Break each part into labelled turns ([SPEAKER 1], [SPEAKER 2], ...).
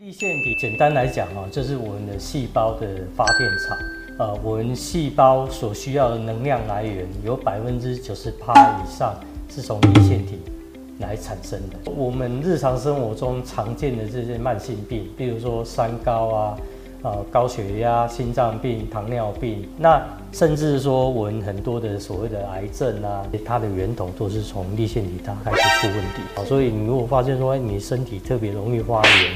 [SPEAKER 1] 立腺体简单来讲哦，就是我们的细胞的发电厂。呃，我们细胞所需要的能量来源有百分之九十八以上是从立腺体来产生的。我们日常生活中常见的这些慢性病，比如说三高啊。呃，高血压、心脏病、糖尿病，那甚至说我们很多的所谓的癌症啊，它的源头都是从立腺体它开始出问题。好，所以你如果发现说你身体特别容易发炎，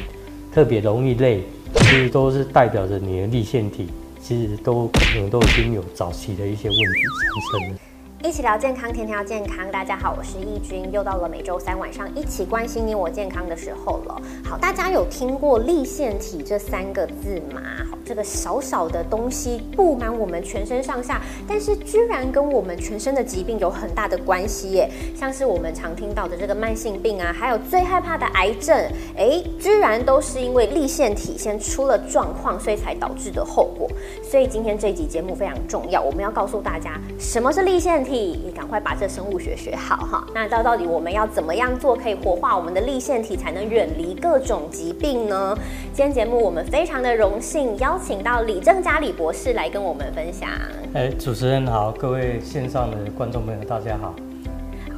[SPEAKER 1] 特别容易累，其实都是代表着你的立腺体其实都可能都已经有早期的一些问题产生了。
[SPEAKER 2] 一起聊健康，天天要健康。大家好，我是易君，又到了每周三晚上一起关心你我健康的时候了。好，大家有听过立腺体这三个字吗？这个小小的东西布满我们全身上下，但是居然跟我们全身的疾病有很大的关系耶。像是我们常听到的这个慢性病啊，还有最害怕的癌症，哎，居然都是因为立腺体先出了状况，所以才导致的后果。所以今天这集节目非常重要，我们要告诉大家什么是立腺体。你赶快把这生物学学好哈！那到到底我们要怎么样做可以活化我们的立腺体，才能远离各种疾病呢？今天节目我们非常的荣幸邀请到李正佳李博士来跟我们分享。
[SPEAKER 1] 哎，主持人好，各位线上的观众朋友大家好。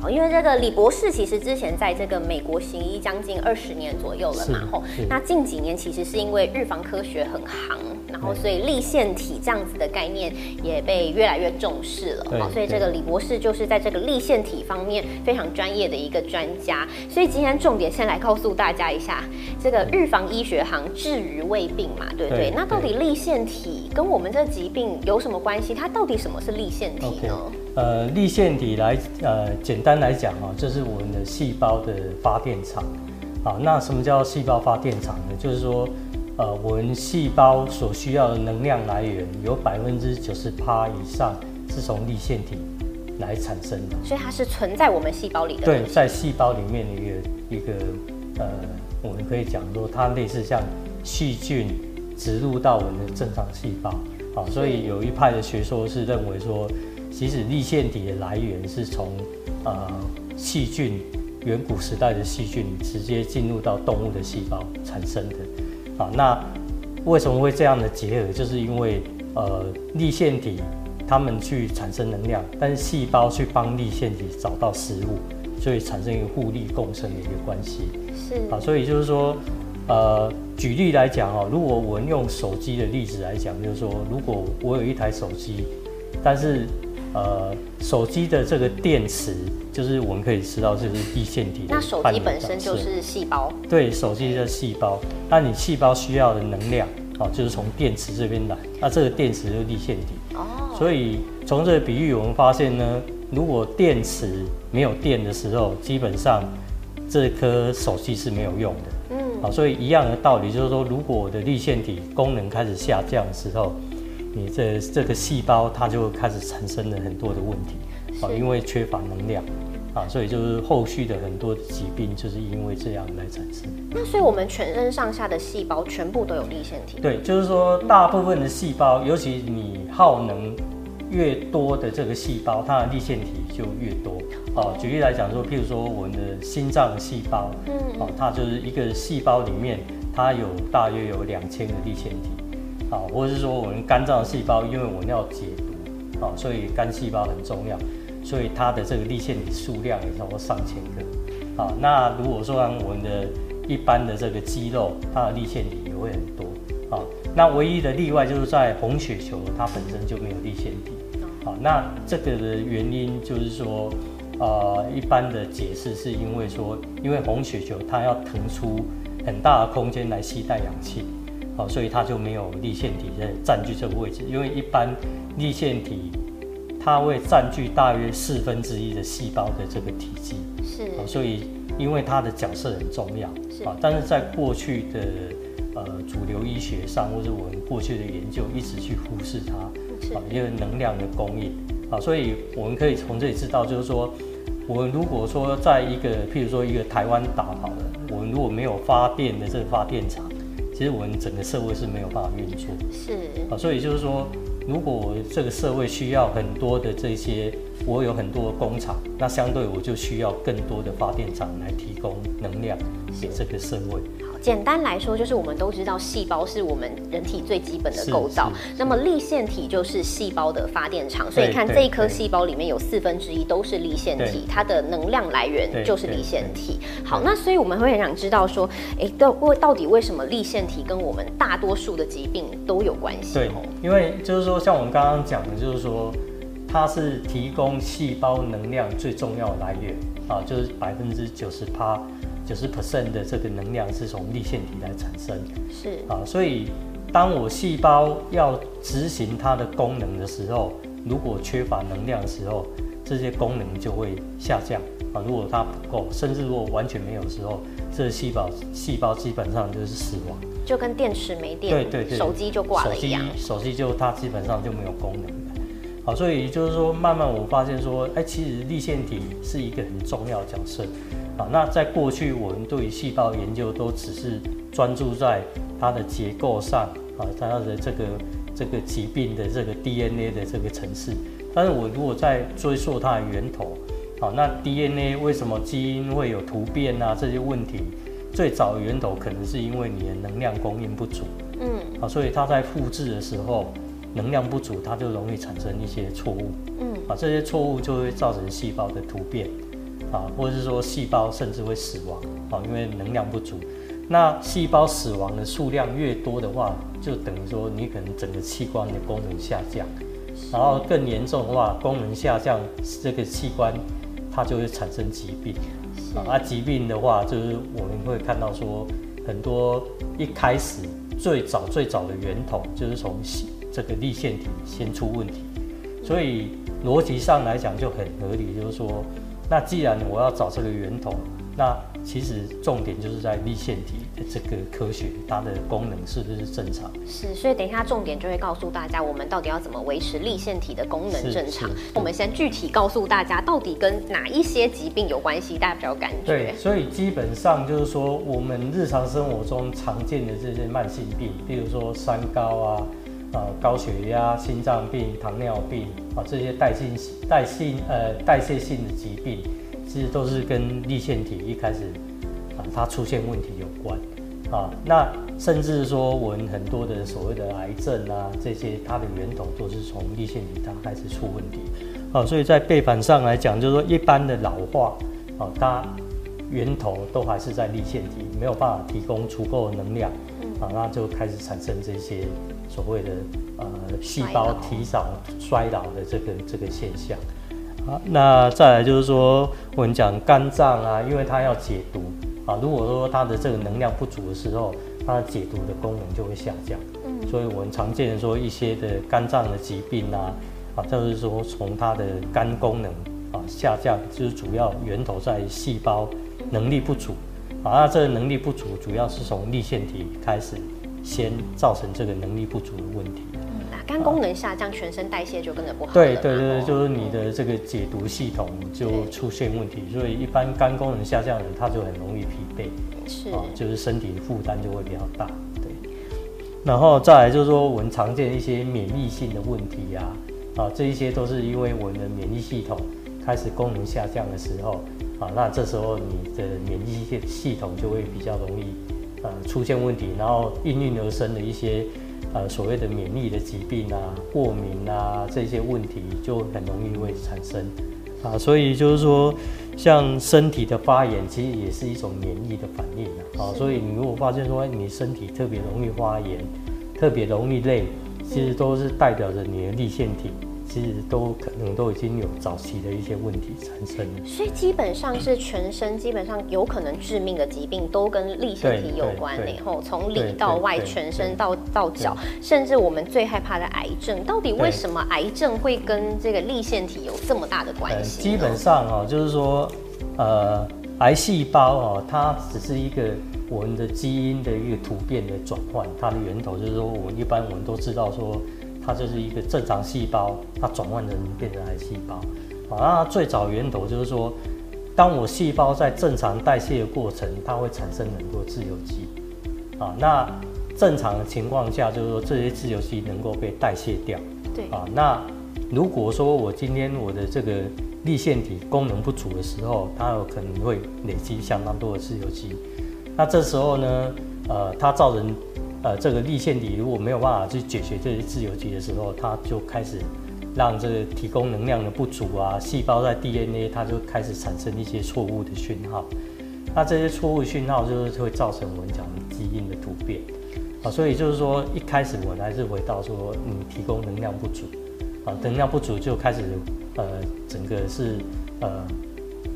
[SPEAKER 2] 好，因为这个李博士其实之前在这个美国行医将近二十年左右了嘛，吼，那近几年其实是因为预防科学很行。然后，所以立腺体这样子的概念也被越来越重视了。好，所以这个李博士就是在这个立腺体方面非常专业的一个专家。所以今天重点先来告诉大家一下，这个预防医学行治于未病嘛，对不对？那到底立腺体跟我们这疾病有什么关系？它到底什么是立腺体呢？
[SPEAKER 1] 呃，立腺体来呃，简单来讲哈，就是我们的细胞的发电厂。好，那什么叫细胞发电厂呢？就是说。呃，我们细胞所需要的能量来源有百分之九十八以上是从立腺体来产生的，
[SPEAKER 2] 所以它是存在我们细胞里的。
[SPEAKER 1] 对，在细胞里面的一个一个呃，我们可以讲说它类似像细菌植入到我们的正常细胞。好，所以有一派的学说是认为说，其实立腺体的来源是从呃细菌远古时代的细菌直接进入到动物的细胞产生的。啊，那为什么会这样的结合？就是因为呃，立腺体它们去产生能量，但是细胞去帮立腺体找到食物，所以产生一个互利共生的一个关系。
[SPEAKER 2] 是
[SPEAKER 1] 啊，所以就是说，呃，举例来讲哦，如果我们用手机的例子来讲，就是说，如果我有一台手机，但是呃，手机的这个电池。就是我们可以知道，就是立腺体。
[SPEAKER 2] 那手机本身就是细胞。
[SPEAKER 1] 对，手机的细胞。那你细胞需要的能量，哦，就是从电池这边来。那这个电池就是立腺体。哦。所以从这个比喻，我们发现呢，如果电池没有电的时候，基本上这颗手机是没有用的。嗯。好，所以一样的道理，就是说，如果我的立腺体功能开始下降的时候，你这这个细胞它就开始产生了很多的问题。啊，因为缺乏能量。啊，所以就是后续的很多疾病，就是因为这样来产生。
[SPEAKER 2] 那所以我们全身上下的细胞全部都有立腺体？
[SPEAKER 1] 对，就是说大部分的细胞，尤其你耗能越多的这个细胞，它的立腺体就越多。哦，举例来讲说，譬如说我们的心脏细胞，嗯，哦，它就是一个细胞里面，它有大约有两千个立腺体。啊，或者是说我们肝脏细胞，因为我们要解毒，啊，所以肝细胞很重要。所以它的这个立腺体数量也超过上千个，好，那如果说按我们的一般的这个肌肉，它的立腺体也会很多，好，那唯一的例外就是在红血球，它本身就没有立腺体，好，那这个的原因就是说，呃，一般的解释是因为说，因为红血球它要腾出很大的空间来吸带氧气，好，所以它就没有立腺体在占据这个位置，因为一般立腺体。它会占据大约四分之一的细胞的这个体积，
[SPEAKER 2] 是，
[SPEAKER 1] 所以因为它的角色很重要，是。啊，但是在过去的呃主流医学上，或者我们过去的研究一直去忽视它，啊，因为能量的供应，啊，所以我们可以从这里知道，就是说，我们如果说在一个譬如说一个台湾岛好了，我们如果没有发电的这个发电厂，其实我们整个社会是没有办法运作，
[SPEAKER 2] 是，
[SPEAKER 1] 啊，所以就是说。如果这个社会需要很多的这些，我有很多工厂，那相对我就需要更多的发电厂来提供能量给这个社会。
[SPEAKER 2] 好，简单来说，就是我们都知道细胞是我们人体最基本的构造，那么立腺体就是细胞的发电厂。所以看这一颗细胞里面有四分之一都是立腺体，它的能量来源就是立腺体。好，那所以我们会很想知道说，哎，到到底为什么立腺体跟我们大多数的疾病都有关系？
[SPEAKER 1] 对，因为就是说，像我们刚刚讲的，就是说。它是提供细胞能量最重要的来源啊，就是百分之九十八、九十 percent 的这个能量是从立腺体来产生。
[SPEAKER 2] 是
[SPEAKER 1] 啊，所以当我细胞要执行它的功能的时候，如果缺乏能量的时候，这些功能就会下降啊。如果它不够，甚至如果完全没有的时候，这细胞细胞基本上就是死亡，
[SPEAKER 2] 就跟电池没电，
[SPEAKER 1] 对对对，
[SPEAKER 2] 手机就挂了一样，
[SPEAKER 1] 手机就它基本上就没有功能了。好，所以就是说，慢慢我发现说，哎，其实立腺体是一个很重要的角色。啊，那在过去我们对于细胞研究都只是专注在它的结构上，啊，它的这个这个疾病的这个 DNA 的这个层次。但是我如果在追溯它的源头，好，那 DNA 为什么基因会有突变啊？这些问题，最早的源头可能是因为你的能量供应不足。嗯，啊，所以它在复制的时候。能量不足，它就容易产生一些错误，嗯，啊，这些错误就会造成细胞的突变，啊，或者是说细胞甚至会死亡，啊，因为能量不足。那细胞死亡的数量越多的话，就等于说你可能整个器官的功能下降，然后更严重的话，功能下降，这个器官它就会产生疾病，啊，疾病的话就是我们会看到说很多一开始最早最早的源头就是从。这个立腺体先出问题，所以逻辑上来讲就很合理，就是说，那既然我要找这个源头，那其实重点就是在立腺体的这个科学，它的功能是不是正常？
[SPEAKER 2] 是，所以等一下重点就会告诉大家，我们到底要怎么维持立腺体的功能正常。我们先具体告诉大家，到底跟哪一些疾病有关系，大家比较感觉。
[SPEAKER 1] 对，所以基本上就是说，我们日常生活中常见的这些慢性病，比如说三高啊。啊，高血压、心脏病、糖尿病啊，这些代谢代谢呃代谢性的疾病，其实都是跟立腺体一开始啊它出现问题有关啊。那甚至说我们很多的所谓的癌症啊，这些它的源头都是从立腺体它开始出问题啊。所以在背板上来讲，就是说一般的老化啊，它源头都还是在立腺体，没有办法提供足够的能量。啊，那就开始产生这些所谓的呃细胞提早衰老的这个这个现象。啊，那再来就是说，我们讲肝脏啊，因为它要解毒啊，如果说它的这个能量不足的时候，它的解毒的功能就会下降。嗯，所以我们常见的说一些的肝脏的疾病啊，啊，就是说从它的肝功能啊下降，就是主要源头在细胞能力不足。啊，那这个能力不足，主要是从立腺体开始，先造成这个能力不足的问题。
[SPEAKER 2] 嗯，那肝功能下降，全身代谢就跟着不好。
[SPEAKER 1] 对对对，就是你的这个解毒系统就出现问题，所以一般肝功能下降的人，他就很容易疲惫，
[SPEAKER 2] 是，
[SPEAKER 1] 就是身体的负担就会比较大。对，然后再来就是说，我们常见一些免疫性的问题呀，啊，这一些都是因为我们的免疫系统开始功能下降的时候。啊，那这时候你的免疫系系统就会比较容易，呃，出现问题，然后应运而生的一些，呃，所谓的免疫的疾病啊、过敏啊这些问题就很容易会产生，啊，所以就是说，像身体的发炎其实也是一种免疫的反应啊，所以你如果发现说你身体特别容易发炎，特别容易累，其实都是代表着你的立腺体。其实都可能都已经有早期的一些问题产生了，
[SPEAKER 2] 所以基本上是全身基本上有可能致命的疾病都跟立腺体有关然后从里到外，全身到到脚，甚至我们最害怕的癌症，到底为什么癌症会跟这个立腺体有这么大的关系？
[SPEAKER 1] 基本上啊，就是说，呃，癌细胞啊，它只是一个我们的基因的一个突变的转换，它的源头就是说，我们一般我们都知道说。它就是一个正常细胞，它转换成变成癌细胞。啊，那最早源头就是说，当我细胞在正常代谢的过程，它会产生很多自由基。啊，那正常的情况下，就是说这些自由基能够被代谢掉。
[SPEAKER 2] 对。
[SPEAKER 1] 啊，那如果说我今天我的这个立腺体功能不足的时候，它有可能会累积相当多的自由基。那这时候呢，呃，它造成呃这个立腺体如果没有办法去解决这些自由基的时候，它就开始让这个提供能量的不足啊，细胞在 DNA 它就开始产生一些错误的讯号。那这些错误讯号就是会造成我们讲基因的突变啊，所以就是说一开始我还是回到说你提供能量不足啊，能量不足就开始呃整个是呃。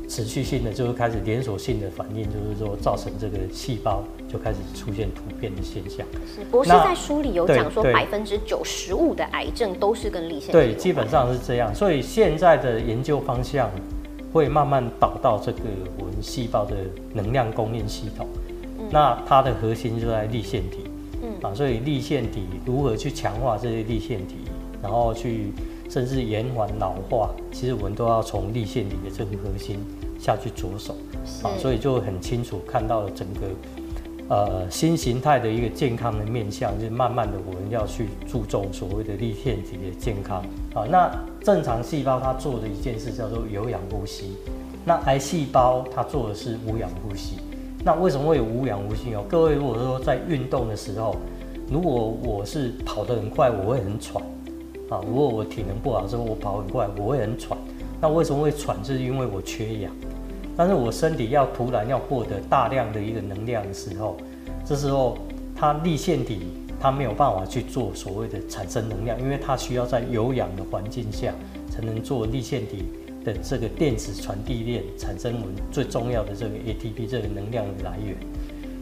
[SPEAKER 1] 持续性的就会开始连锁性的反应，就是说造成这个细胞就开始出现突变的现象。
[SPEAKER 2] 是博士在书里有讲说，百分之九十五的癌症都是跟立腺体
[SPEAKER 1] 对，基本上是这样。所以现在的研究方向会慢慢导到这个我们细胞的能量供应系统。那它的核心就在立腺体。嗯啊，所以立腺体如何去强化这些立腺体，然后去。甚至延缓老化，其实我们都要从立腺体的这个核心下去着手啊，所以就很清楚看到了整个呃新形态的一个健康的面向，就是慢慢的我们要去注重所谓的立腺体的健康啊。那正常细胞它做的一件事叫做有氧呼吸，那癌细胞它做的是无氧呼吸。那为什么会有无氧呼吸哦？各位如果说在运动的时候，如果我是跑得很快，我会很喘。啊，如果我体能不好的时候，我跑很快，我会很喘。那为什么会喘？就是因为我缺氧。但是我身体要突然要获得大量的一个能量的时候，这时候它立腺体它没有办法去做所谓的产生能量，因为它需要在有氧的环境下才能做立腺体的这个电子传递链产生我们最重要的这个 ATP 这个能量的来源。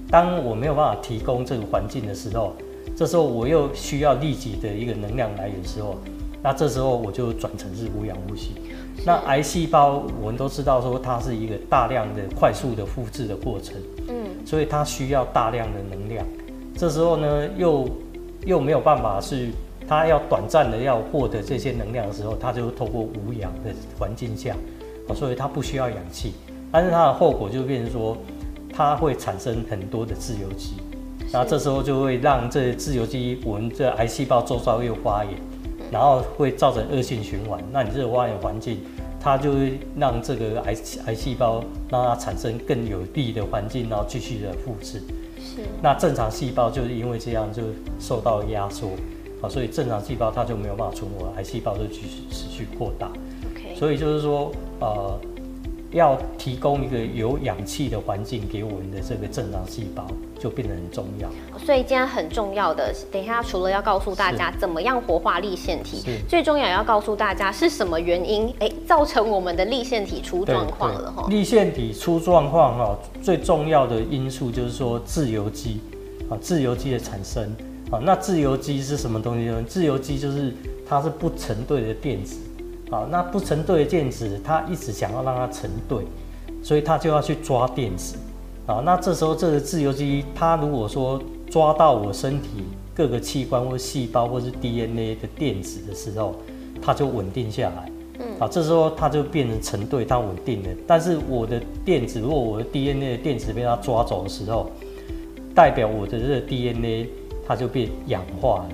[SPEAKER 1] 当我没有办法提供这个环境的时候，这时候我又需要立即的一个能量来源的时候，那这时候我就转成是无氧呼吸。那癌细胞我们都知道说它是一个大量的快速的复制的过程，嗯，所以它需要大量的能量。这时候呢又又没有办法是它要短暂的要获得这些能量的时候，它就透过无氧的环境下，啊，所以它不需要氧气，但是它的后果就变成说它会产生很多的自由基。那这时候就会让这自由基，我们这癌细胞周遭又发炎，然后会造成恶性循环。那你这个发炎环境，它就会让这个癌癌细胞让它产生更有利的环境，然后继续的复制。是。那正常细胞就是因为这样就受到压缩，啊，所以正常细胞它就没有办法存活，癌细胞就继续持续扩大。OK。所以就是说，呃。要提供一个有氧气的环境给我们的这个正常细胞，就变得很重要。
[SPEAKER 2] 所以今天很重要的，等一下除了要告诉大家怎么样活化立腺体，最重要要告诉大家是什么原因，哎，造成我们的立腺体出状况了哈。
[SPEAKER 1] 立腺体出状况哈，最重要的因素就是说自由基啊，自由基的产生啊。那自由基是什么东西呢？自由基就是它是不成对的电子。啊，那不成对的电子，它一直想要让它成对，所以它就要去抓电子。好，那这时候这个自由基，它如果说抓到我身体各个器官或细胞或是 DNA 的电子的时候，它就稳定下来。嗯，啊，这时候它就变成成对，它稳定了。但是我的电子，如果我的 DNA 的电子被它抓走的时候，代表我的这个 DNA 它就被氧化了。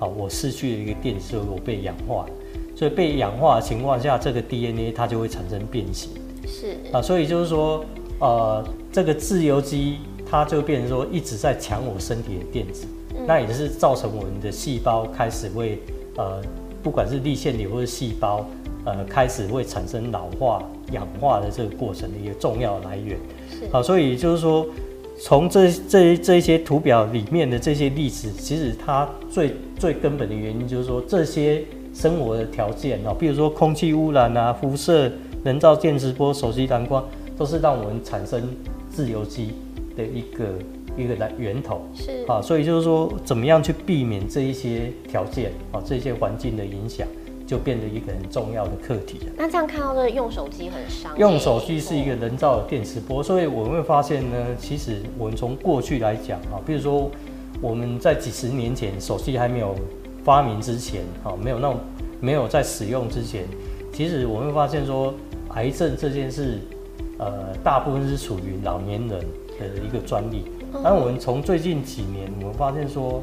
[SPEAKER 1] 好，我失去了一个电子，我被氧化了。所以被氧化的情况下，这个 DNA 它就会产生变形。是啊，所以就是说，呃，这个自由基它就变成说一直在抢我身体的电子，那也是造成我们的细胞开始会呃，不管是立腺体或者细胞，呃，开始会产生老化、氧化的这个过程的一个重要来源。是啊，所以就是说，从这这这些图表里面的这些例子，其实它最最根本的原因就是说这些。生活的条件哦，比如说空气污染啊、辐射、人造电磁波、手机蓝光，都是让我们产生自由基的一个一个来源头。是啊，所以就是说，怎么样去避免这一些条件啊，这些环境的影响，就变得一个很重要的课题了。
[SPEAKER 2] 那这样看到的用手机很伤。
[SPEAKER 1] 用手机是一个人造的电磁波，所以我们会发现呢，其实我们从过去来讲啊，比如说我们在几十年前手机还没有。发明之前，啊，没有那种没有在使用之前，其实我们会发现说，癌症这件事，呃，大部分是属于老年人的一个专利。但我们从最近几年，我们发现说，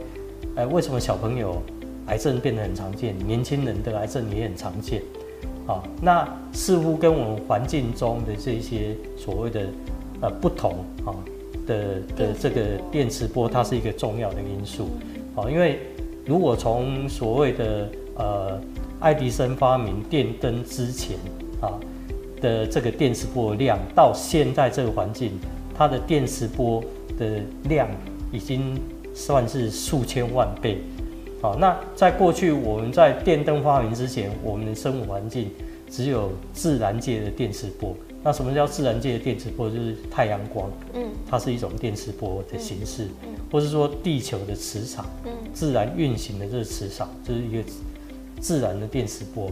[SPEAKER 1] 哎，为什么小朋友癌症变得很常见，年轻人的癌症也很常见？啊，那似乎跟我们环境中的这些所谓的呃不同啊，的的这个电磁波，它是一个重要的因素。啊，因为如果从所谓的呃爱迪生发明电灯之前啊的这个电磁波量，到现在这个环境，它的电磁波的量已经算是数千万倍。好，那在过去我们在电灯发明之前，我们的生活环境只有自然界的电磁波。那什么叫自然界的电磁波？就是太阳光，嗯，它是一种电磁波的形式，嗯，或是说地球的磁场，嗯，自然运行的这个磁场，就是一个自然的电磁波。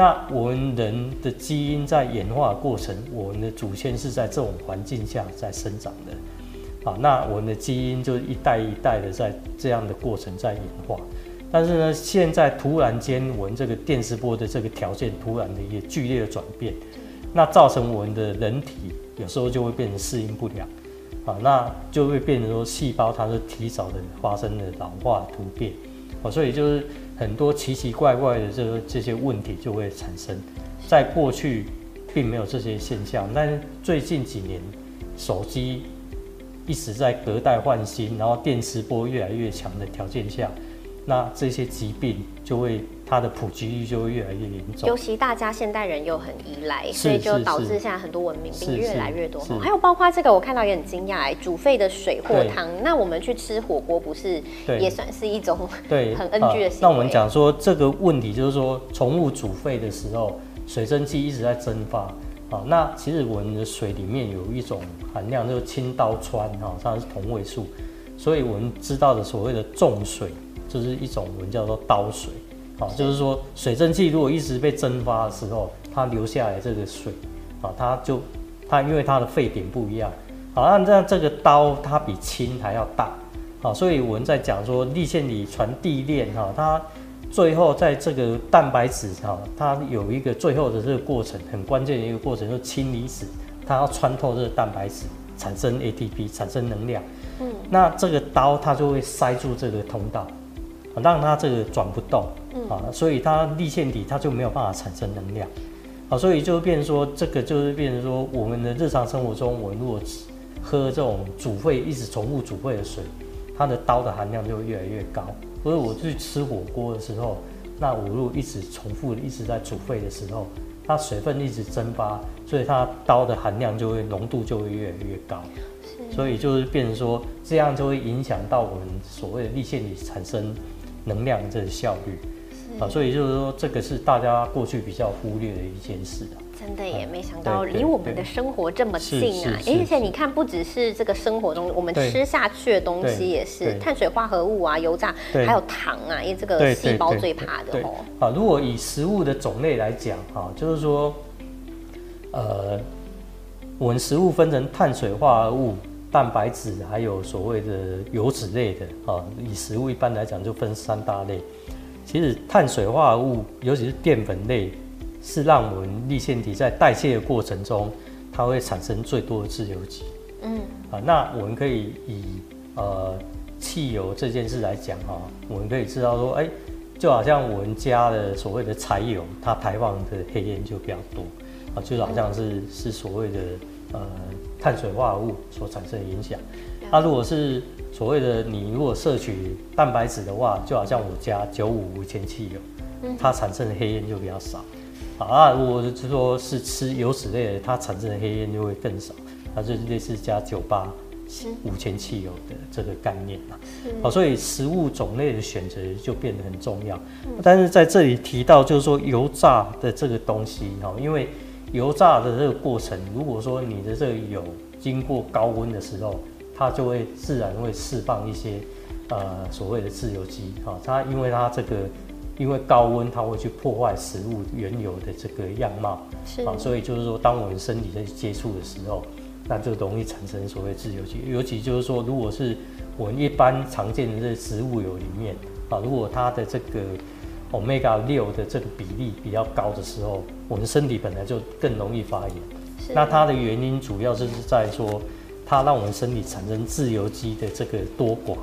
[SPEAKER 1] 那我们人的基因在演化过程，我们的祖先是在这种环境下在生长的，啊，那我们的基因就是一代一代的在这样的过程在演化。但是呢，现在突然间，我们这个电磁波的这个条件突然的一个剧烈的转变，那造成我们的人体有时候就会变成适应不良，啊，那就会变成说细胞它是提早的发生了老化突变，啊，所以就是很多奇奇怪怪的这个这些问题就会产生。在过去并没有这些现象，但最近几年手机一直在隔代换新，然后电磁波越来越强的条件下。那这些疾病就会它的普及率就会越来越严重，
[SPEAKER 2] 尤其大家现代人又很依赖，所以就导致现在很多文明病越来越多。还有包括这个，我看到也很惊讶，哎，煮沸的水或汤，那我们去吃火锅不是也算是一种对很 NG 的行为？
[SPEAKER 1] 那我们讲说这个问题就是说，宠物煮沸的时候，水蒸气一直在蒸发啊。那其实我们的水里面有一种含量，就是氢刀穿哈，它是同位素，所以我们知道的所谓的重水。就是一种我们叫做刀水，啊，就是说水蒸气如果一直被蒸发的时候，它留下来这个水，啊，它就它因为它的沸点不一样，好，那这样这个刀它比氢还要大，啊，所以我们在讲说立线里传递链哈，它最后在这个蛋白质哈，它有一个最后的这个过程，很关键的一个过程，就是氢离子，它要穿透这个蛋白质产生 ATP 产生能量，嗯，那这个刀它就会塞住这个通道。让它这个转不动，啊，所以它立线体它就没有办法产生能量，啊，所以就变成说这个就是变成说我们的日常生活中，我如果喝这种煮沸一直重复煮沸的水，它的刀的含量就会越来越高。所以我去吃火锅的时候，那我如果一直重复的一直在煮沸的时候，它水分一直蒸发，所以它刀的含量就会浓度就会越来越高。所以就是变成说这样就会影响到我们所谓的立线体产生。能量这个效率啊，所以就是说，这个是大家过去比较忽略的一件事啊。
[SPEAKER 2] 真的也没想到，离我们的生活这么近啊！而且你看，不只是这个生活中我们吃下去的东西，也是碳水化合物啊、油炸，还有糖啊，因为这个细胞最怕的哦。
[SPEAKER 1] 啊，如果以食物的种类来讲啊，就是说，呃，我们食物分成碳水化合物。蛋白质还有所谓的油脂类的啊，以食物一般来讲就分三大类。其实碳水化合物，尤其是淀粉类，是让我们立腺体在代谢的过程中，它会产生最多的自由基。嗯，啊，那我们可以以呃汽油这件事来讲哈，我们可以知道说，哎，就好像我们家的所谓的柴油，它排放的黑烟就比较多啊，就好像是是所谓的呃。碳水化合物所产生的影响，那如果是所谓的你如果摄取蛋白质的话，就好像我加九五无铅汽油，它产生的黑烟就比较少。啊，如果是说是吃油脂类的，它产生的黑烟就会更少。它就是类似加九八五铅汽油的这个概念嘛。好，所以食物种类的选择就变得很重要。但是在这里提到就是说油炸的这个东西哈，因为。油炸的这个过程，如果说你的这个油经过高温的时候，它就会自然会释放一些呃所谓的自由基啊。它因为它这个因为高温，它会去破坏食物原有的这个样貌啊，所以就是说，当我们身体在接触的时候，那就容易产生所谓自由基。尤其就是说，如果是我们一般常见的这植物油里面啊，如果它的这个 omega 六的这个比例比较高的时候，我们身体本来就更容易发炎，那它的原因主要就是在说，它让我们身体产生自由基的这个多寡，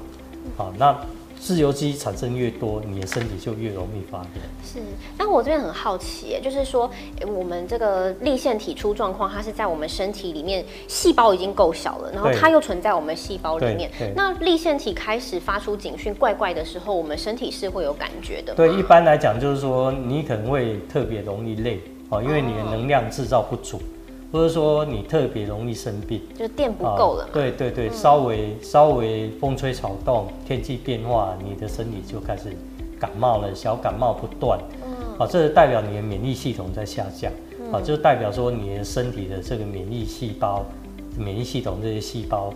[SPEAKER 1] 好，那自由基产生越多，你的身体就越容易发炎。
[SPEAKER 2] 是，但我这边很好奇，就是说我们这个立腺体出状况，它是在我们身体里面细胞已经够小了，然后它又存在我们细胞里面。那立腺体开始发出警讯，怪怪的时候，我们身体是会有感觉的。
[SPEAKER 1] 对，一般来讲就是说，你可能会特别容易累哦，因为你的能量制造不足。或者说你特别容易生病，
[SPEAKER 2] 就电不够了。
[SPEAKER 1] 对对对，稍微稍微风吹草动，天气变化，你的身体就开始感冒了，小感冒不断。嗯，啊，这是代表你的免疫系统在下降。啊，就代表说你的身体的这个免疫细胞、免疫系统这些细胞，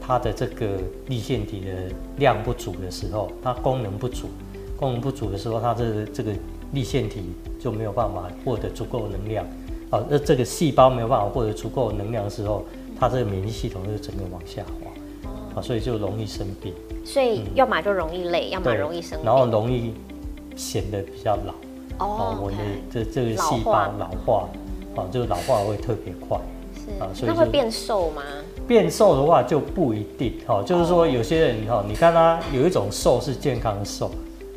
[SPEAKER 1] 它的这个立腺体的量不足的时候，它功能不足，功能不足的时候，它这个这个立腺体就没有办法获得足够能量。啊，那这个细胞没有办法获得足够能量的时候，它这个免疫系统就整个往下滑，啊，所以就容易生病。
[SPEAKER 2] 所以要么就容易累，要么容易生病，
[SPEAKER 1] 然后容易显得比较老。
[SPEAKER 2] 哦，我的
[SPEAKER 1] 这这个细胞老化，啊，就老化会特别快。
[SPEAKER 2] 是啊，所以那会变瘦吗？
[SPEAKER 1] 变瘦的话就不一定。哈，就是说有些人哈，你看他有一种瘦是健康的瘦，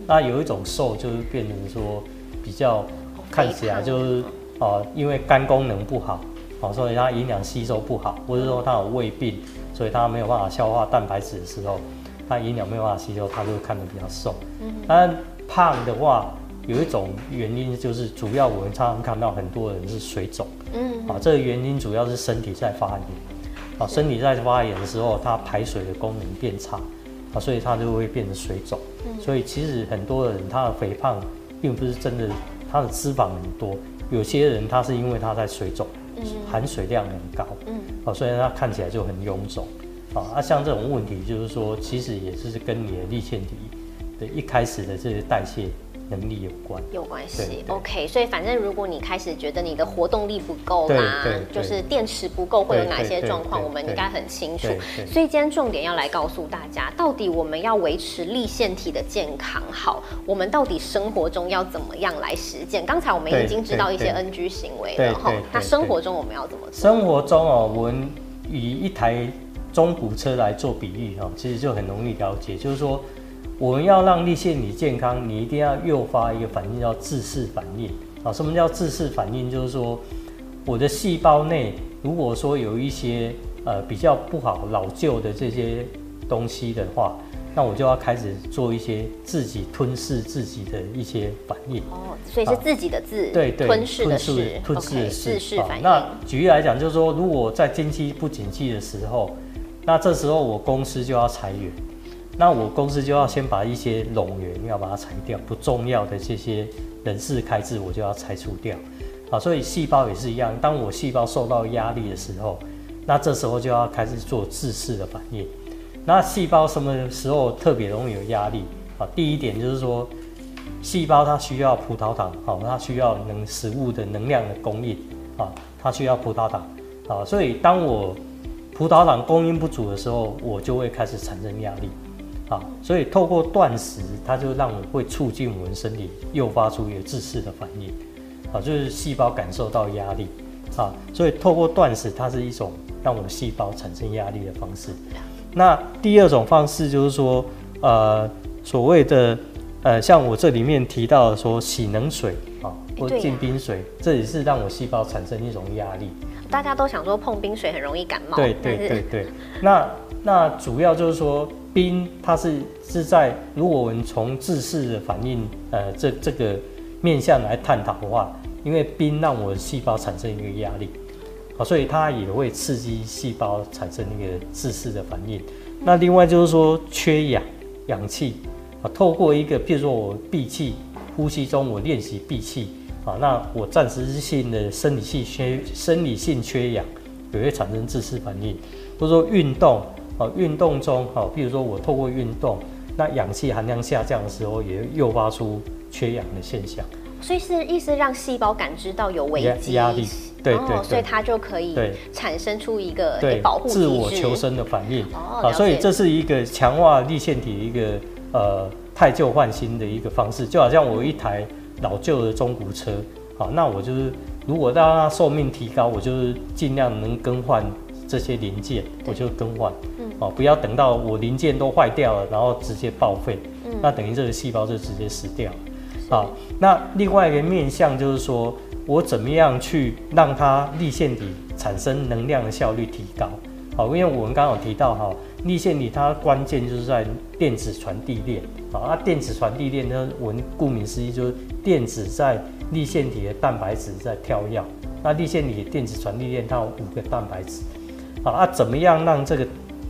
[SPEAKER 1] 那有一种瘦就是变成说比较看起来就是。哦，因为肝功能不好，哦，所以它营养吸收不好，或者说它有胃病，所以它没有办法消化蛋白质的时候，它营养没有办法吸收，它就会看得比较瘦。嗯，但胖的话，有一种原因就是主要我们常常看到很多人是水肿。嗯，啊，这个原因主要是身体在发炎，啊，身体在发炎的时候，它排水的功能变差，啊，所以它就会变成水肿。嗯，所以其实很多人他的肥胖，并不是真的他的脂肪很多。有些人他是因为他在水肿，含水量很高，嗯，哦，所以他看起来就很臃肿，啊，那像这种问题，就是说，其实也是跟你的立腺体的一开始的这些代谢。能力有关，
[SPEAKER 2] 有关系。OK，所以反正如果你开始觉得你的活动力不够啦，就是电池不够，会有哪些状况，我们应该很清楚。所以今天重点要来告诉大家，到底我们要维持立腺体的健康好，我们到底生活中要怎么样来实践？刚才我们已经知道一些 NG 行为了哈，那生活中我们要怎么做？
[SPEAKER 1] 生活中哦，我们以一台中古车来做比喻哈，其实就很容易了解，就是说。我们要让立腺体健康，你一定要诱发一个反应，叫自噬反应啊。什么叫自噬反应？就是说，我的细胞内如果说有一些呃比较不好、老旧的这些东西的话，那我就要开始做一些自己吞噬自己的一些反应。
[SPEAKER 2] 哦，所以是自己的自
[SPEAKER 1] 对对
[SPEAKER 2] 吞噬的噬，
[SPEAKER 1] 吞噬的
[SPEAKER 2] 自噬反应。
[SPEAKER 1] 那举例来讲，就是说，如果在经济不景气的时候，那这时候我公司就要裁员。那我公司就要先把一些冗员要把它裁掉，不重要的这些人事开支我就要拆除掉，啊，所以细胞也是一样，当我细胞受到压力的时候，那这时候就要开始做自噬的反应。那细胞什么时候特别容易有压力？啊，第一点就是说，细胞它需要葡萄糖，好，它需要能食物的能量的供应，啊，它需要葡萄糖，啊，所以当我葡萄糖供应不足的时候，我就会开始产生压力。啊，所以透过断食，它就让我会促进我们身体诱发出一个自噬的反应，啊，就是细胞感受到压力，啊，所以透过断食，它是一种让我们细胞产生压力的方式。那第二种方式就是说，呃，所谓的，呃，像我这里面提到的说洗冷水啊，或进冰水，这也是让我细胞产生一种压力。
[SPEAKER 2] 大家都想说碰冰水很容易感冒，
[SPEAKER 1] 对对对对。那那主要就是说。冰它是是在，如果我们从自噬的反应，呃，这这个面向来探讨的话，因为冰让我的细胞产生一个压力，啊，所以它也会刺激细胞产生一个自噬的反应。那另外就是说缺氧，氧气，啊，透过一个，譬如说我闭气呼吸中，我练习闭气，啊，那我暂时性的生理性缺生理性缺氧，也会产生自噬反应，或者说运动。哦，运动中，哦，比如说我透过运动，那氧气含量下降的时候，也诱发出缺氧的现象。
[SPEAKER 2] 所以是意思让细胞感知到有危机
[SPEAKER 1] 压力，对对，
[SPEAKER 2] 所以它就可以产生出一个保护
[SPEAKER 1] 自我求生的反应。哦，所以这是一个强化立腺体一个呃太旧换新的一个方式，就好像我一台老旧的中古车，好，那我就是如果让它寿命提高，我就是尽量能更换。这些零件，我就更换。嗯，哦，不要等到我零件都坏掉了，然后直接报废。嗯，那等于这个细胞就直接死掉。好，那另外一个面向就是说我怎么样去让它立腺体产生能量的效率提高。好，因为我们刚刚有提到哈，立腺体它关键就是在电子传递链。好，那电子传递链呢，我们顾名思义就是电子在立腺体的蛋白质在跳跃。那立腺体的电子传递链它有五个蛋白质。好，啊，怎么样让这个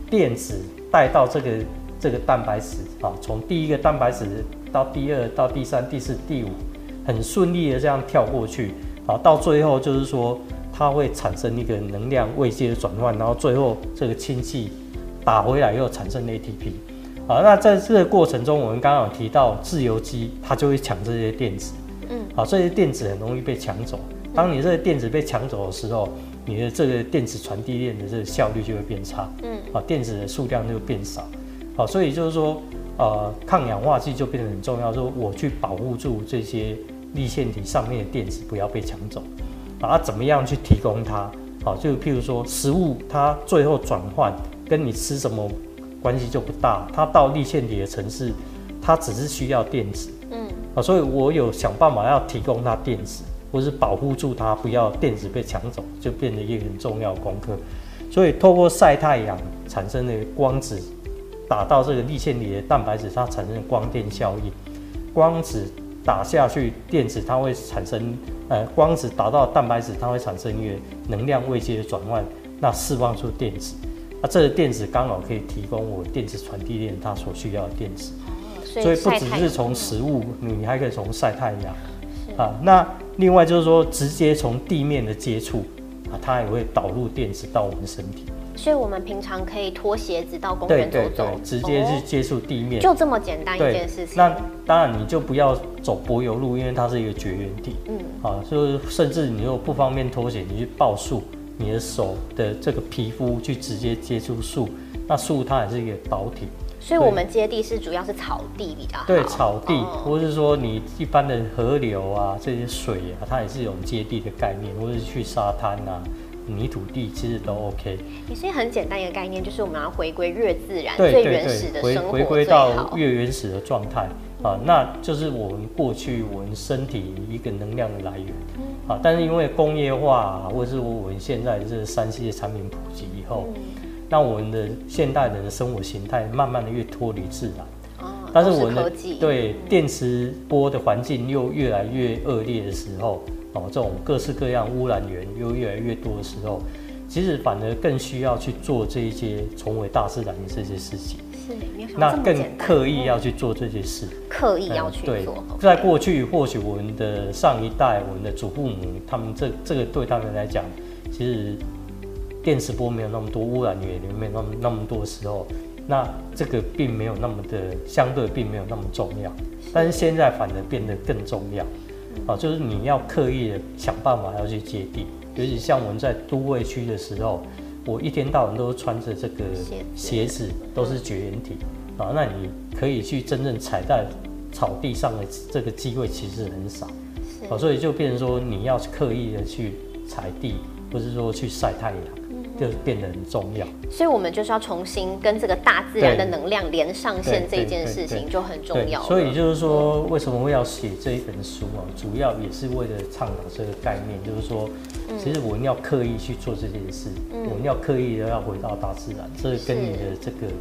[SPEAKER 1] 电子带到这个这个蛋白质？啊，从第一个蛋白质到第二、到第三、第四、第五，很顺利的这样跳过去。啊，到最后就是说。它会产生一个能量位阶的转换，然后最后这个氢气打回来又产生 ATP。好，那在这个过程中，我们刚刚有提到自由基，它就会抢这些电子。嗯，好，这些电子很容易被抢走。当你这些电子被抢走的时候，你的这个电子传递链的这个效率就会变差。嗯，啊，电子的数量就变少。好，所以就是说，呃，抗氧化剂就变得很重要，说我去保护住这些立线体上面的电子不要被抢走。啊，怎么样去提供它？好，就譬如说食物，它最后转换跟你吃什么关系就不大。它到立线体的城市，它只是需要电子。嗯，啊，所以我有想办法要提供它电子，或是保护住它，不要电子被抢走，就变得一个很重要功课。所以透过晒太阳产生的光子，打到这个立线体的蛋白质，它产生光电效应，光子打下去，电子它会产生。呃，光子打到蛋白质，它会产生一个能量位阶的转换，那释放出电子，那这个电子刚好可以提供我电子传递链它所需要的电子。所以不只是从食物，你还可以从晒太阳。啊，那另外就是说，直接从地面的接触，啊，它也会导入电子到我们身体。
[SPEAKER 2] 所以我们平常可以脱鞋子到公园走走，
[SPEAKER 1] 直接去接触地面，
[SPEAKER 2] 就这么简单一件事情。
[SPEAKER 1] 那当然你就不要走柏油路，因为它是一个绝缘体。嗯，啊，就是甚至你如果不方便脱鞋，你去抱树，你的手的这个皮肤去直接接触树，那树它也是一个导体。
[SPEAKER 2] 所以我们接地是主要是草地比较好。
[SPEAKER 1] 对，草地，或是说你一般的河流啊，这些水啊，它也是一种接地的概念，或者是去沙滩啊。泥土地其实都 OK，
[SPEAKER 2] 也是很简单一个概念，就是我们要回归越自然、最原始的生
[SPEAKER 1] 活，回归到越原始的状态啊，那就是我们过去我们身体一个能量的来源啊。但是因为工业化，或者是我们现在这三 C 的产品普及以后，那我们的现代人的生活形态慢慢的越脱离自然
[SPEAKER 2] 但是我们的
[SPEAKER 1] 对电磁波的环境又越来越恶劣的时候。哦，这种各式各样污染源又越来越多的时候，其实反而更需要去做这一些重回大自然的这些事情。
[SPEAKER 2] 是，
[SPEAKER 1] 那更刻意要去做这些事。
[SPEAKER 2] 刻意要去
[SPEAKER 1] 做。在过去，或许我们的上一代，我们的祖父母，他们这这个对他们来讲，其实电磁波没有那么多污染源，没有那么那么多的时候，那这个并没有那么的相对，并没有那么重要。但是现在反而变得更重要。啊，就是你要刻意的想办法要去接地，尤其像我们在都会区的时候，我一天到晚都穿着这个鞋子，都是绝缘体啊，那你可以去真正踩在草地上的这个机会其实很少，啊，所以就变成说你要刻意的去踩地，或是说去晒太阳。就变得很重要，
[SPEAKER 2] 所以我们就是要重新跟这个大自然的能量连上线，这件事情就很重要。
[SPEAKER 1] 所以就是说，为什么会要写这一本书啊？主要也是为了倡导这个概念，就是说，其实我们要刻意去做这件事，我们要刻意的要回到大自然，这跟你的这个。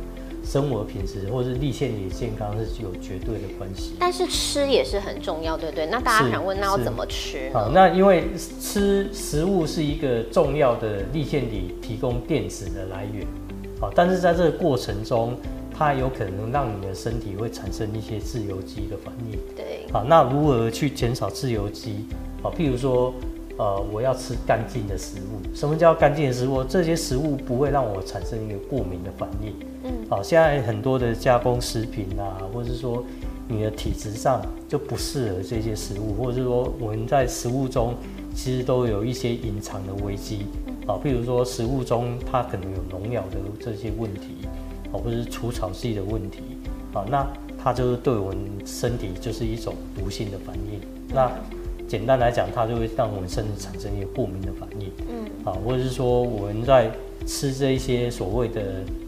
[SPEAKER 1] 生活品质或者是立腺体健康是有绝对的关系，
[SPEAKER 2] 但是吃也是很重要，对不对？那大家想问，那要怎么吃？
[SPEAKER 1] 好，那因为吃食物是一个重要的立腺体提供电子的来源，好，但是在这个过程中，它有可能让你的身体会产生一些自由基的反应。
[SPEAKER 2] 对，
[SPEAKER 1] 好，那如何去减少自由基？好，譬如说。呃，我要吃干净的食物。什么叫干净的食物？这些食物不会让我产生一个过敏的反应。嗯，好，现在很多的加工食品啊，或者是说你的体质上就不适合这些食物，或者是说我们在食物中其实都有一些隐藏的危机。啊，譬如说食物中它可能有农药的这些问题，啊，或者是除草剂的问题。啊，那它就是对我们身体就是一种毒性的反应。那简单来讲，它就会让我们身体产生一些过敏的反应。嗯，啊，或者是说我们在吃这一些所谓的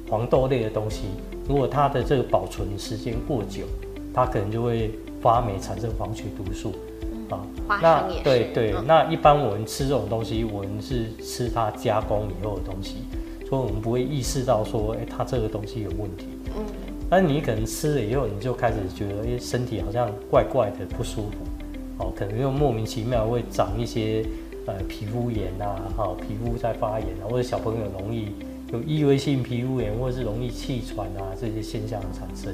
[SPEAKER 1] 黄豆类的东西，如果它的这个保存时间过久，它可能就会发霉，产生黄曲毒素。
[SPEAKER 2] 啊，那
[SPEAKER 1] 对对，那一般我们吃这种东西，我们是吃它加工以后的东西，所以我们不会意识到说，哎，它这个东西有问题。嗯，但你可能吃了以后，你就开始觉得，哎，身体好像怪怪的不舒服。哦，可能又莫名其妙会长一些呃皮肤炎呐，哈，皮肤在发炎啊，或者小朋友容易有异位性皮肤炎，或者是容易气喘啊这些现象产生。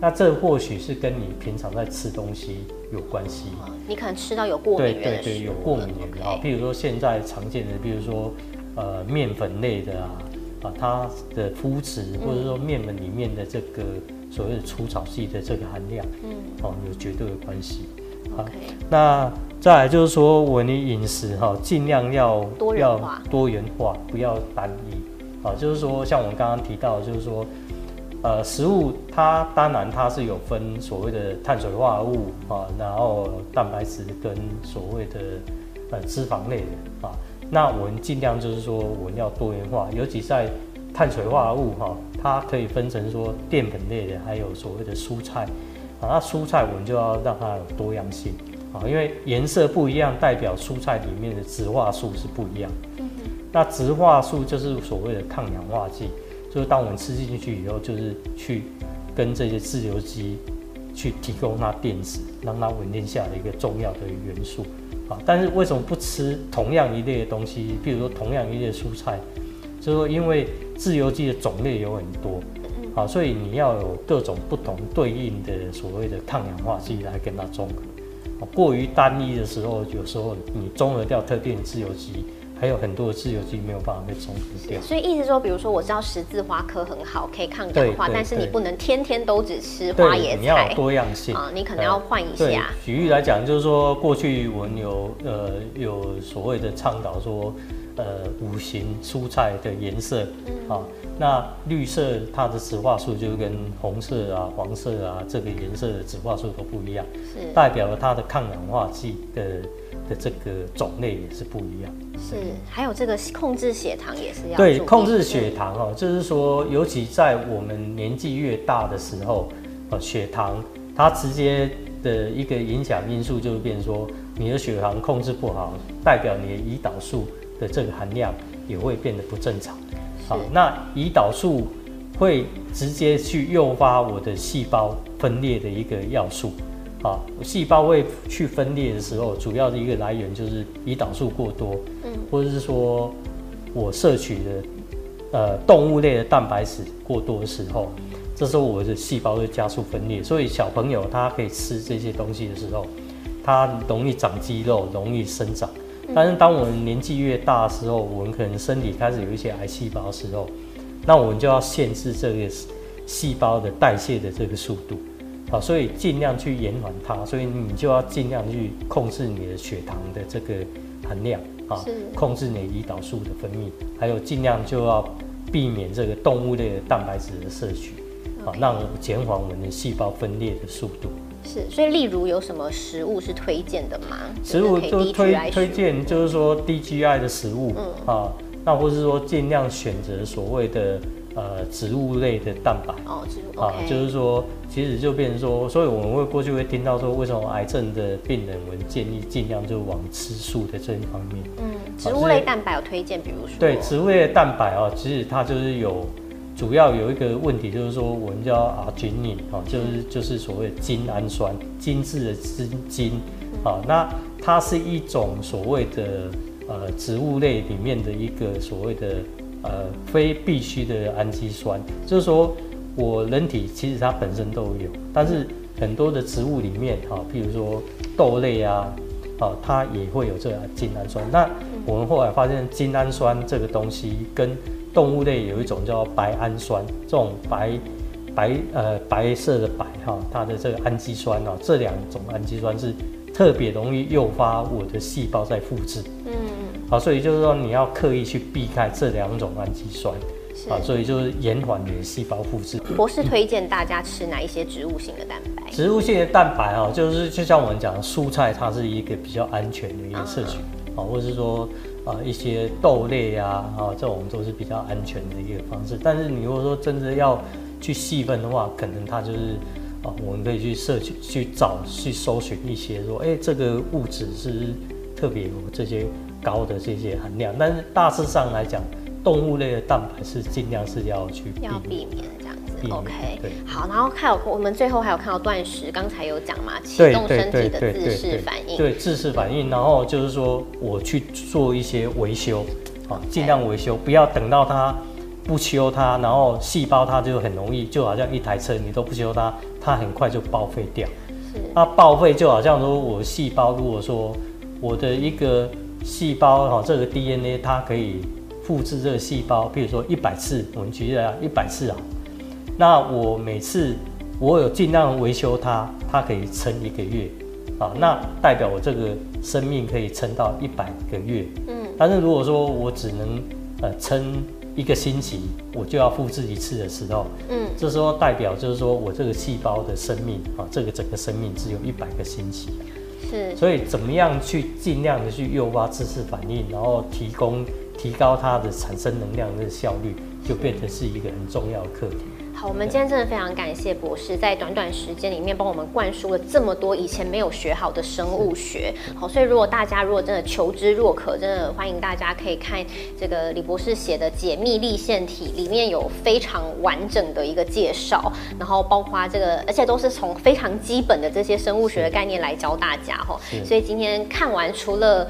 [SPEAKER 1] 那这或许是跟你平常在吃东西有关系。
[SPEAKER 2] 你可能吃到有过敏
[SPEAKER 1] 对对对，有过敏源啊。譬如说现在常见的，比如说呃面粉类的啊，啊它的麸质或者说面粉里面的这个所谓的除草剂的这个含量，嗯，哦有绝对的关系。
[SPEAKER 2] 好，
[SPEAKER 1] 那再来就是说我们的饮食哈，尽量要
[SPEAKER 2] 多元化，
[SPEAKER 1] 多元化，不要单一。啊，就是说像我们刚刚提到，就是说。呃，食物它当然它是有分所谓的碳水化合物啊，然后蛋白质跟所谓的呃脂肪类的啊。那我们尽量就是说我们要多元化，尤其在碳水化合物哈，它可以分成说淀粉类的，还有所谓的蔬菜啊。那蔬菜我们就要让它有多样性啊，因为颜色不一样，代表蔬菜里面的植化素是不一样。那植化素就是所谓的抗氧化剂。就是当我们吃进去以后，就是去跟这些自由基去提供它电子，让它稳定下的一个重要的元素啊。但是为什么不吃同样一类的东西？比如说同样一类蔬菜，就是说因为自由基的种类有很多，啊，所以你要有各种不同对应的所谓的抗氧化剂来跟它综合。过于单一的时候，有时候你中和掉特定自由基。还有很多的自由基没有办法被中和掉，
[SPEAKER 2] 所以意思说，比如说我知道十字花科很好，可以抗氧化，但是你不能天天都只吃花椰菜，
[SPEAKER 1] 你要多样性
[SPEAKER 2] 啊，你可能要换一下。
[SPEAKER 1] 举例来讲，就是说过去我们有呃有所谓的倡导说，呃五行蔬菜的颜色啊，那绿色它的植化素就跟红色啊、黄色啊这个颜色的植化素都不一样，
[SPEAKER 2] 是
[SPEAKER 1] 代表了它的抗氧化剂的。的这个种类也是不一样，
[SPEAKER 2] 是还有这个控制血糖也是要
[SPEAKER 1] 对控制血糖哦，就是说，尤其在我们年纪越大的时候，呃，血糖它直接的一个影响因素就是变说，你的血糖控制不好，代表你的胰岛素的这个含量也会变得不正常。好，那胰岛素会直接去诱发我的细胞分裂的一个要素。啊，细胞会去分裂的时候，主要的一个来源就是胰岛素过多，嗯，或者是说我摄取的呃动物类的蛋白质过多的时候，这时候我的细胞会加速分裂。所以小朋友他可以吃这些东西的时候，他容易长肌肉，容易生长。但是当我们年纪越大的时候，我们可能身体开始有一些癌细胞的时候，那我们就要限制这个细胞的代谢的这个速度。好，所以尽量去延缓它，所以你就要尽量去控制你的血糖的这个含量啊，控制你胰岛素的分泌，还有尽量就要避免这个动物类的蛋白质的摄取，啊，让减缓我们的细胞分裂的速度。
[SPEAKER 2] 是，所以例如有什么食物是推荐的吗？
[SPEAKER 1] 食物就推推荐就是说低 GI 的食物嗯啊，那或是说尽量选择所谓的。呃，植物类的蛋白
[SPEAKER 2] 哦，植物啊，
[SPEAKER 1] 就是说，其实就变成说，所以我们会过去会听到说，为什么癌症的病人，我们建议尽量就往吃素的这一方面。
[SPEAKER 2] 嗯，植物类蛋白有推荐，比如说
[SPEAKER 1] 对植物类蛋白哦，其实它就是有主要有一个问题，就是说我们叫阿金尼啊，就是就是所谓精氨酸，精致的精精啊，那它是一种所谓的呃植物类里面的一个所谓的。呃，非必需的氨基酸，就是说我人体其实它本身都有，但是很多的植物里面，哈，譬如说豆类啊，啊，它也会有这个精氨酸。那我们后来发现，精氨酸这个东西跟动物类有一种叫白氨酸，这种白白呃白色的白哈，它的这个氨基酸啊，这两种氨基酸是特别容易诱发我的细胞在复制。嗯。好，所以就是说你要刻意去避开这两种氨基酸，啊，所以就是延缓你的细胞复制。
[SPEAKER 2] 博士推荐大家吃哪一些植物性的蛋白？
[SPEAKER 1] 植物性的蛋白啊，就是就像我们讲，蔬菜它是一个比较安全的一个摄取啊，或者是说啊一些豆类啊啊这种都是比较安全的一个方式。但是你如果说真的要去细分的话，可能它就是啊，我们可以去摄取、去找、去搜寻一些说，哎，这个物质是特别有这些高的这些含量。但是大致上来讲，动物类的蛋白是尽量是要去
[SPEAKER 2] 要避免 OK，
[SPEAKER 1] 对。
[SPEAKER 2] 好，然后还有我们最后还有看到断食，刚才有讲嘛，启动身体的自噬反应。
[SPEAKER 1] 对，自噬反应。然后就是说，我去做一些维修，啊，尽量维修，不要等到它不修它，然后细胞它就很容易，就好像一台车，你都不修它，它很快就报废掉。是。它报废就好像说我细胞，如果说我的一个细胞哈，这个 DNA 它可以。复制这个细胞，比如说一百次，我们举例啊，一百次啊，那我每次我有尽量维修它，它可以撑一个月啊，那代表我这个生命可以撑到一百个月。嗯，但是如果说我只能呃撑一个星期，我就要复制一次的时候，嗯，这时候代表就是说我这个细胞的生命啊，这个整个生命只有一百个星期。
[SPEAKER 2] 是，
[SPEAKER 1] 所以怎么样去尽量的去诱发自噬反应，然后提供。提高它的产生能量的效率，就变成是一个很重要的课题。
[SPEAKER 2] 好，我们今天真的非常感谢博士，在短短时间里面帮我们灌输了这么多以前没有学好的生物学。好，所以如果大家如果真的求知若渴，真的欢迎大家可以看这个李博士写的《解密立线体》，里面有非常完整的一个介绍，然后包括这个，而且都是从非常基本的这些生物学的概念来教大家。哈，所以今天看完，除了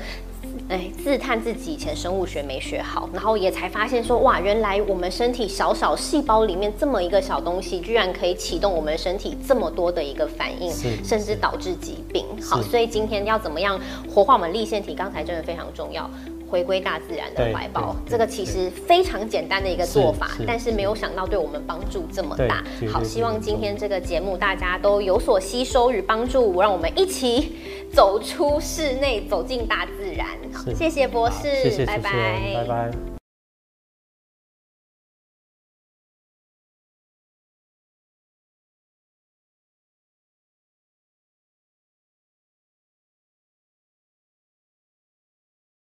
[SPEAKER 2] 哎，自叹自己以前生物学没学好，然后也才发现说，哇，原来我们身体小小细胞里面这么一个小东西，居然可以启动我们身体这么多的一个反应，甚至导致疾病。好，所以今天要怎么样活化我们立腺体？刚才真的非常重要。回归大自然的怀抱，这个其实非常简单的一个做法，但是没有想到对我们帮助这么大。好，希望今天这个节目大家都有所吸收与帮助，让我们一起走出室内，走进大自然。好，谢谢博士，
[SPEAKER 1] 拜拜，拜拜。